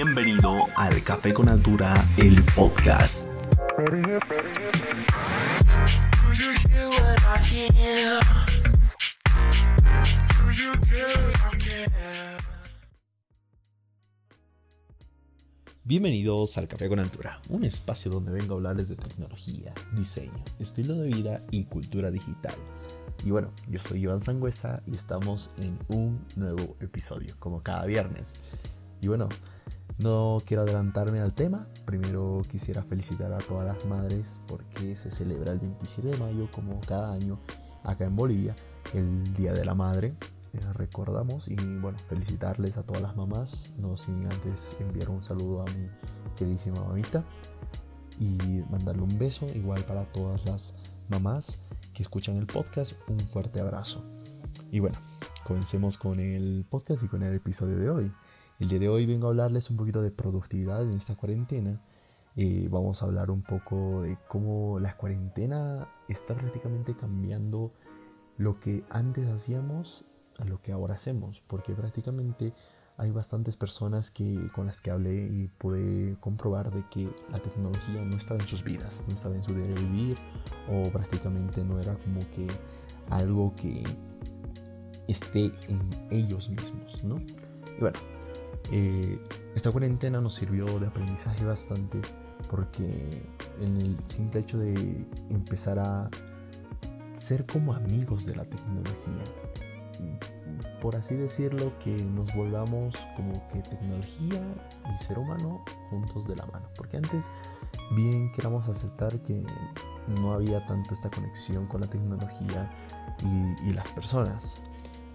Bienvenido al Café con Altura, el podcast. Bienvenidos al Café con Altura, un espacio donde vengo a hablarles de tecnología, diseño, estilo de vida y cultura digital. Y bueno, yo soy Iván Sangüesa y estamos en un nuevo episodio, como cada viernes. Y bueno, no quiero adelantarme al tema, primero quisiera felicitar a todas las madres porque se celebra el 27 de mayo como cada año acá en Bolivia, el Día de la Madre. Recordamos y bueno, felicitarles a todas las mamás, no sin antes enviar un saludo a mi queridísima mamita y mandarle un beso igual para todas las mamás que escuchan el podcast, un fuerte abrazo. Y bueno, comencemos con el podcast y con el episodio de hoy. El día de hoy vengo a hablarles un poquito de productividad en esta cuarentena. Eh, vamos a hablar un poco de cómo la cuarentena está prácticamente cambiando lo que antes hacíamos a lo que ahora hacemos, porque prácticamente hay bastantes personas que, con las que hablé y pude comprobar de que la tecnología no estaba en sus vidas, no estaba en su diario vivir o prácticamente no era como que algo que esté en ellos mismos, ¿no? Y bueno, eh, esta cuarentena nos sirvió de aprendizaje bastante porque en el simple hecho de empezar a ser como amigos de la tecnología, por así decirlo, que nos volvamos como que tecnología y ser humano juntos de la mano. Porque antes, bien queramos aceptar que no había tanto esta conexión con la tecnología y, las personas.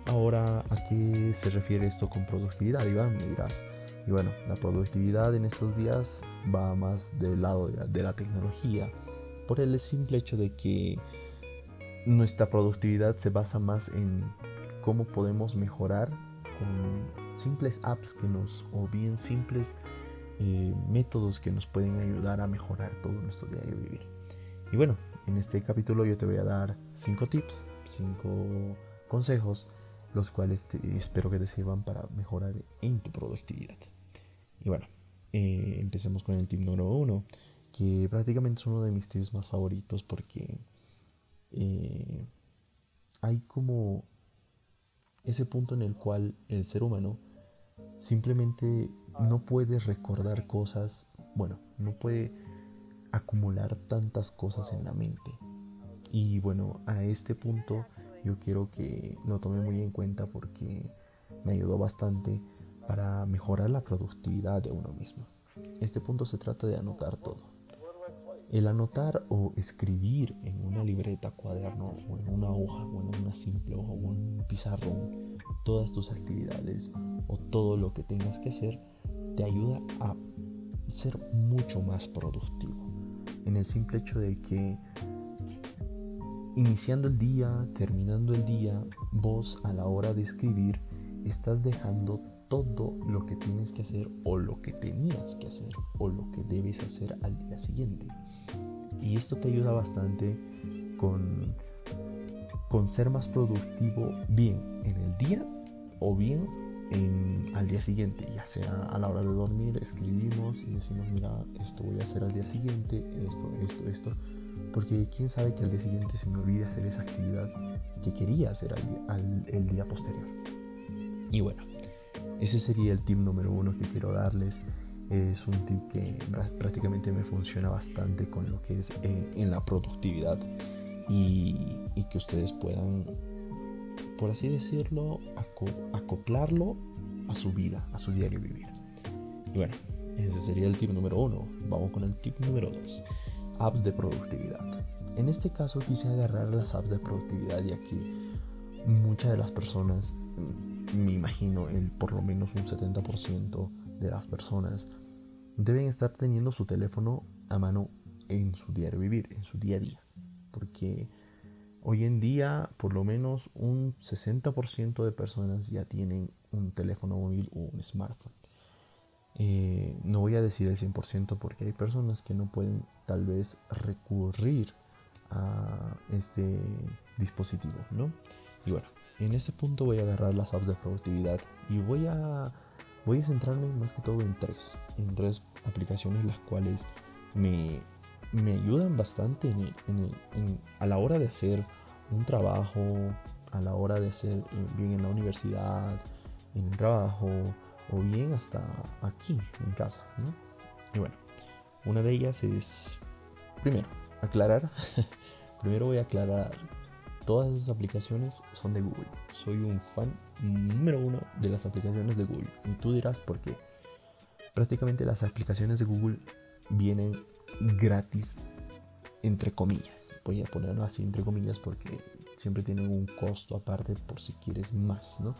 Ahora, ¿a qué se refiere esto con productividad, Iván? Me dirás. Y bueno, la productividad en estos días va más del lado de la tecnología, por el simple hecho de que nuestra productividad se basa más en cómo podemos mejorar con simples apps que nos o bien simples eh, métodos que nos pueden ayudar a mejorar todo nuestro diario vivir. Y bueno, en este capítulo yo te voy a dar 5 tips, 5 consejos, los cuales espero que te sirvan para mejorar en tu productividad. Y bueno, eh, empecemos con el tip número 1, que prácticamente es uno de mis tips más favoritos porque eh, hay como ese punto en el cual el ser humano simplemente no puede recordar cosas, bueno, no puede acumular tantas cosas en la mente. Y bueno, a este punto yo quiero que lo tome muy en cuenta porque me ayudó bastante para mejorar la productividad de uno mismo. Este punto se trata de anotar todo. El anotar o escribir en una libreta, cuaderno o en una hoja o en una simple hoja o un pizarrón todas tus actividades o todo lo que tengas que hacer te ayuda a ser mucho más productivo. En el simple hecho de que iniciando el día, terminando el día, vos a la hora de escribir estás dejando todo lo que tienes que hacer o lo que tenías que hacer o lo que debes hacer al día siguiente. Y esto te ayuda bastante con, con ser más productivo bien en el día o bien en, al día siguiente, ya sea a la hora de dormir, escribimos y decimos, mira, esto voy a hacer al día siguiente, esto, esto, esto. Porque quién sabe que al día siguiente se me olvide hacer esa actividad que quería hacer al, el día posterior. Y bueno, ese sería el tip número uno que quiero darles es un tip que prácticamente me funciona bastante con lo que es eh, en la productividad y, que ustedes puedan, por así decirlo, acoplarlo a su vida, a su diario vivir. Y bueno, ese sería el tip número uno. Vamos con el tip número dos. Apps de productividad. En este caso quise agarrar las apps de productividad ya que muchas de las personas, mm, me imagino el por lo menos un 70% de las personas deben estar teniendo su teléfono a mano en su diario vivir, en su día a día. Porque hoy en día por lo menos un 60% de personas ya tienen un teléfono móvil o un smartphone. Eh, no voy a decir el 100% porque hay personas que no pueden tal vez recurrir a este dispositivo, ¿no? Y bueno, en este punto voy a agarrar las apps de productividad y voy a voy a centrarme más que todo en tres, en tres aplicaciones las cuales me, me ayudan bastante a la hora de hacer un trabajo, a la hora de hacer eh, bien en la universidad, en el trabajo o bien hasta aquí en casa. Y bueno, una de ellas es, primero, aclarar. primero voy a aclarar, todas esas aplicaciones son de Google. Soy un fan número uno de las aplicaciones de Google. Y tú dirás por qué. Prácticamente las aplicaciones de Google vienen gratis, entre comillas. Voy a ponerlo así entre comillas porque siempre tienen un costo aparte por si quieres más, ¿no?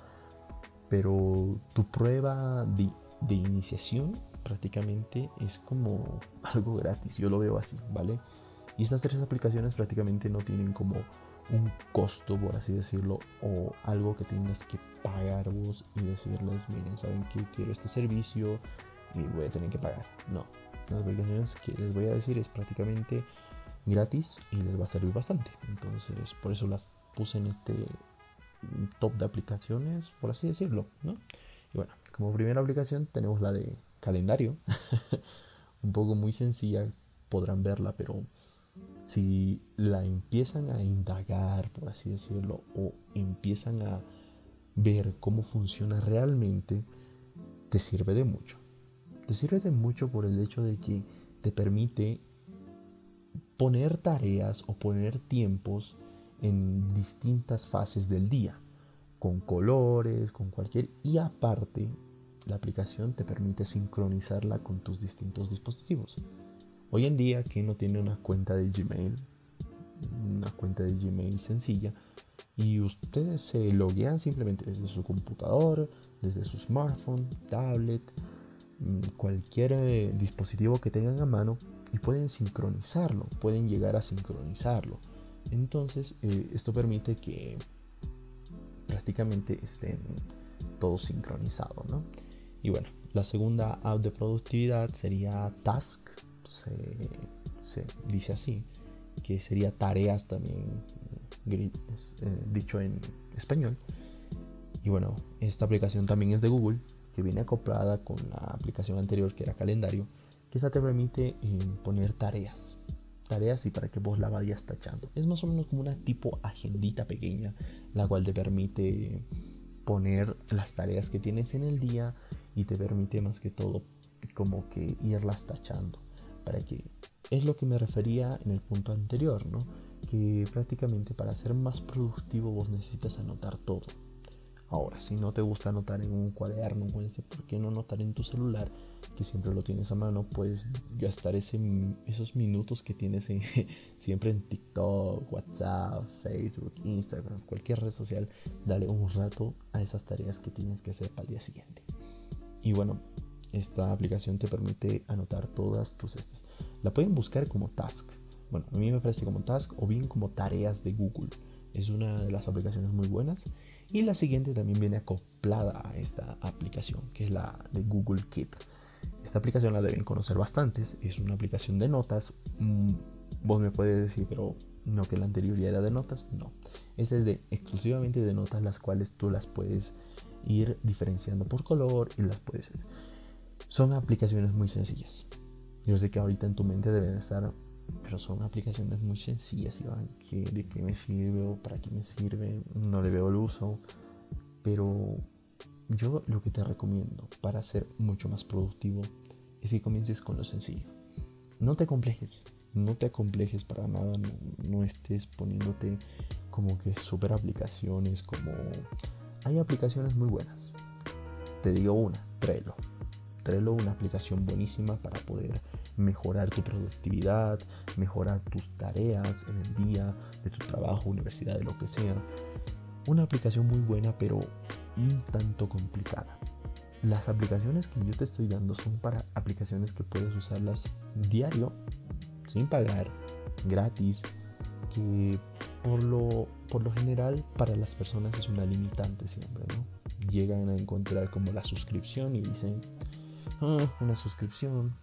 Pero tu prueba de, de iniciación prácticamente es como algo gratis, yo lo veo así, ¿vale? Y estas tres aplicaciones prácticamente no tienen como un costo, por así decirlo, o algo que tengas que pagar vos y decirles, miren, saben que quiero este servicio y voy a tener que pagar. No, las aplicaciones que les voy a decir es prácticamente gratis y les va a servir bastante. Entonces, por eso las puse en este top de aplicaciones, por así decirlo, ¿no? Y bueno, como primera aplicación tenemos la de calendario. Un poco muy sencilla, podrán verla, pero si la empiezan a indagar, por así decirlo, o empiezan a ver cómo funciona realmente, te sirve de mucho. Te sirve de mucho por el hecho de que te permite poner tareas o poner tiempos en distintas fases del día, con colores, con cualquier... Y aparte, la aplicación te permite sincronizarla con tus distintos dispositivos. Hoy en día, ¿quién no tiene una cuenta de Gmail? Una cuenta de Gmail sencilla. Y ustedes se loguean simplemente desde su computador, desde su smartphone, tablet, mm, cualquier eh, dispositivo que tengan a mano y pueden sincronizarlo, pueden llegar a sincronizarlo. Entonces, eh, esto permite que prácticamente estén todos sincronizados, ¿no? Y bueno, la segunda app de productividad sería Task, se, dice así, que sería tareas también, eh, dicho en español. Y bueno, esta aplicación también es de Google, que viene acoplada con la aplicación anterior que era calendario, que esa te permite eh, poner tareas tareas y para que vos la vayas tachando. Es más o menos como una tipo agendita pequeña, la cual te permite poner las tareas que tienes en el día y te permite más que todo como que irlas tachando para que es lo que me refería en el punto anterior, ¿no? Que prácticamente para ser más productivo vos necesitas anotar todo. Ahora, si no te gusta anotar en un cuaderno, pues, ¿por qué no anotar en tu celular? Que siempre lo tienes a mano, puedes gastar esos minutos que tienes siempre en TikTok, WhatsApp, Facebook, Instagram, cualquier red social, dale un rato a esas tareas que tienes que hacer para el día siguiente. Y bueno, esta aplicación te permite anotar todas tus estas. La pueden buscar como Task. Bueno, a mí me parece como Task o bien como tareas de Google. Es una de las aplicaciones muy buenas y la siguiente también viene acoplada a esta aplicación, que es la de Google Keep. Esta aplicación la deben conocer bastantes. Es una aplicación de notas. Mm, vos me puedes decir, pero no que la anterior ya era de notas. No. Esta es de exclusivamente de notas, las cuales tú las puedes ir diferenciando por color y las puedes. Son aplicaciones muy sencillas. Yo sé que ahorita en tu mente deben estar pero son aplicaciones muy sencillas, Iván, que de qué me sirve o para qué me sirve, no le veo el uso, pero yo lo que te recomiendo para ser mucho más productivo es que comiences con lo sencillo. No te complejes, no te complejes para nada, no, estés poniéndote como que super aplicaciones, como... Hay aplicaciones muy buenas. Te digo una, Trello. Trello, una aplicación buenísima para poder mejorar tu productividad, mejorar tus tareas en el día, de tu trabajo, universidad, de lo que sea. Una aplicación muy buena, pero un tanto complicada. Las aplicaciones que yo te estoy dando son para aplicaciones que puedes usarlas diario, sin pagar, gratis, que por lo, por lo general para las personas es una limitante siempre, ¿no? Llegan a encontrar como la suscripción y dicen, una suscripción,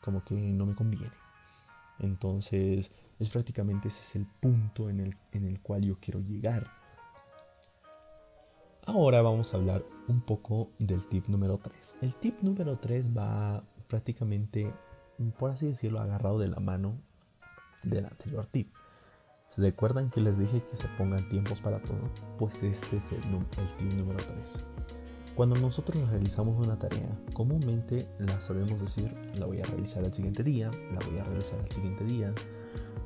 como que no me conviene. Entonces, es prácticamente ese es el punto en el, en el cual yo quiero llegar. Ahora vamos a hablar un poco del tip número 3. El tip número 3 va prácticamente, por así decirlo, agarrado de la mano del anterior tip. ¿Se recuerdan que les dije que se pongan tiempos para todo? Pues este es el, el tip número 3. Cuando nosotros realizamos una tarea, comúnmente la sabemos decir, la voy a realizar el siguiente día, la voy a realizar el siguiente día,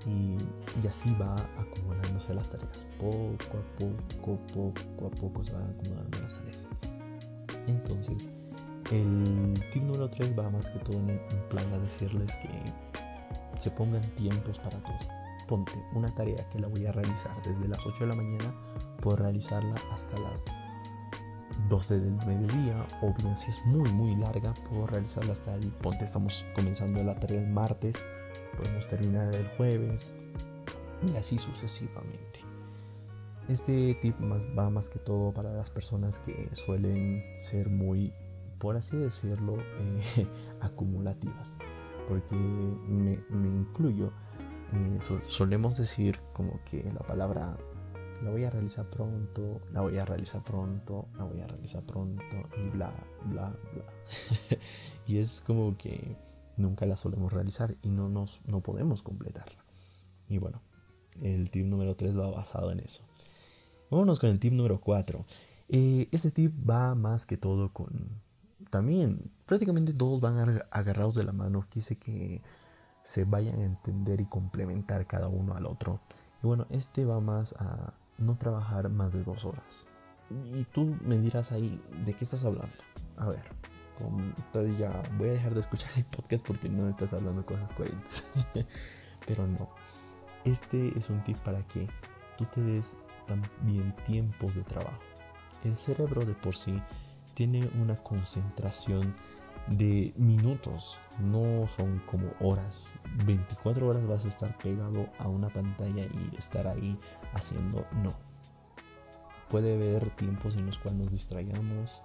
y, así va acumulándose las tareas. Poco a poco, poco a poco se van acumulando las tareas. Entonces, el tip número 3 va más que todo en, plan a decirles que se pongan tiempos para todo. Ponte una tarea que la voy a realizar desde las 8 de la mañana, puedo realizarla hasta las 12 del mediodía, o bien si es muy muy larga, puedo realizarla hasta el ponte, estamos comenzando la tarea el martes, podemos terminar el jueves y así sucesivamente. Este tip más, va más que todo para las personas que suelen ser muy, por así decirlo, eh, acumulativas. Porque me, incluyo. Eh, solemos decir como que la palabra la voy a realizar pronto, la voy a realizar pronto, la voy a realizar pronto y bla, bla, bla. y es como que nunca la solemos realizar y no, nos, no podemos completarla. Y bueno, el tip número 3 va basado en eso. Vámonos con el tip número 4. Eh, este tip va más que todo con... También prácticamente todos van agarrados de la mano. Quise que se vayan a entender y complementar cada uno al otro. Y bueno, este va más a no trabajar más de dos horas. Y tú me dirás ahí, ¿de qué estás hablando? A ver, ya voy a dejar de escuchar el podcast porque no estás hablando cosas coherentes. Pero no. Este es un tip para que tú te des también tiempos de trabajo. El cerebro de por sí tiene una concentración de minutos, no son como horas. 24 horas vas a estar pegado a una pantalla y estar ahí haciendo no. Puede haber tiempos en los cuales nos distraigamos,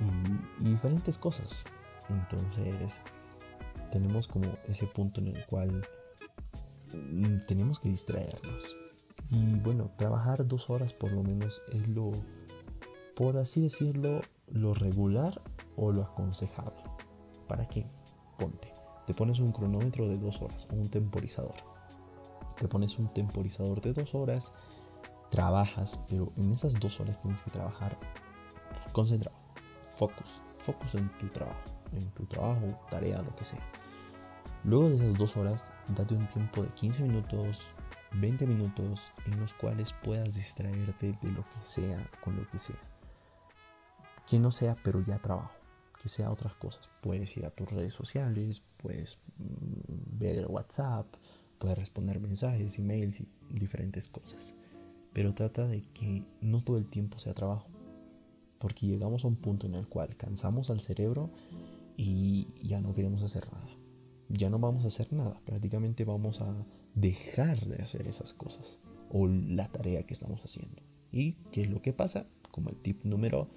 y, diferentes cosas. Entonces, tenemos como ese punto en el cual mm, tenemos que distraernos. Y bueno, trabajar dos horas por lo menos es lo, por así decirlo, lo regular o lo aconsejable. ¿Para qué? Ponte. Te pones un cronómetro de dos horas o un temporizador. Te pones un temporizador de dos horas, trabajas, pero en esas dos horas tienes que trabajar concentrado focus, focus en tu trabajo, en tu trabajo, tarea, lo que sea. Luego de esas dos horas, date un tiempo de 15 minutos, 20 minutos en los cuales puedas distraerte de lo que sea, con lo que sea. Que no sea, pero ya trabajo, que sea otras cosas. Puedes ir a tus redes sociales, puedes mm, ver el WhatsApp, puedes responder mensajes, emails y diferentes cosas. Pero trata de que no todo el tiempo sea trabajo porque llegamos a un punto en el cual cansamos al cerebro y ya no queremos hacer nada. Ya no vamos a hacer nada, prácticamente vamos a dejar de hacer esas cosas o la tarea que estamos haciendo. ¿Y qué es lo que pasa? Como el tip número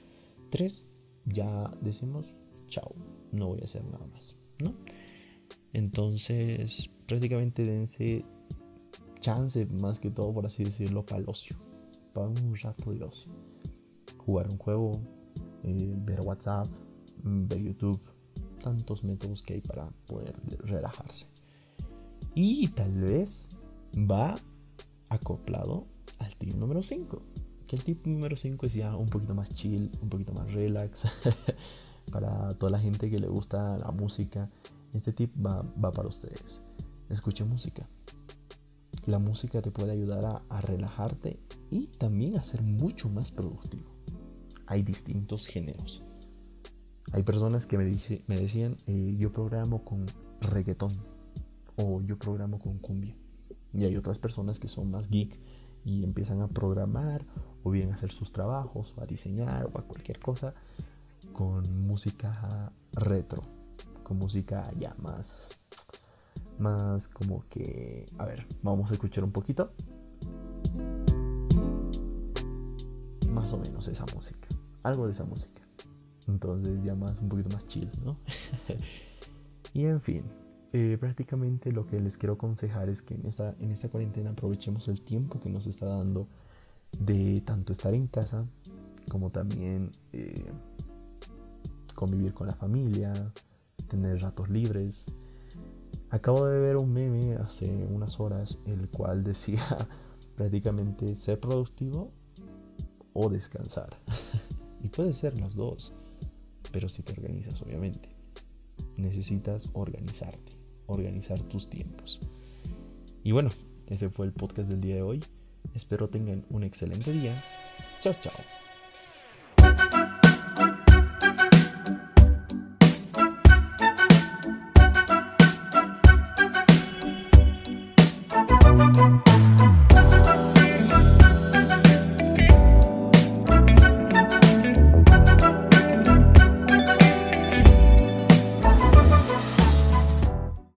3, ya decimos, chao, no voy a hacer nada más, ¿no? Entonces, prácticamente dense chance, más que todo, por así decirlo, para el ocio, para un rato de ocio jugar un juego, eh, ver WhatsApp, mm, ver YouTube, tantos métodos que hay para poder relajarse. Y tal vez va acoplado al tip número 5. Que el tip número 5 es ya un poquito más chill, un poquito más relax. para toda la gente que le gusta la música, este tip va, va para ustedes. Escuche música. La música te puede ayudar a, relajarte y también a ser mucho más productivo hay distintos géneros. Hay personas que me, me decían, eh, yo programo con reggaetón o yo programo con cumbia. Y hay otras personas que son más geek y empiezan a programar o bien hacer sus trabajos o a diseñar o a cualquier cosa con música retro, con música ya más, más como que, a ver, vamos a escuchar un poquito. Más o menos esa música algo de esa música. Entonces ya más, un poquito más chill, ¿no? y en fin, eh, prácticamente lo que les quiero aconsejar es que en esta, en esta cuarentena aprovechemos el tiempo que nos está dando de tanto estar en casa como también eh, convivir con la familia, tener ratos libres. Acabo de ver un meme hace unas horas el cual decía prácticamente ser productivo o descansar. y puede ser las dos, pero si te organizas obviamente. Necesitas organizarte, organizar tus tiempos. Y bueno, ese fue el podcast del día de hoy. Espero tengan un excelente día. Chao, chao.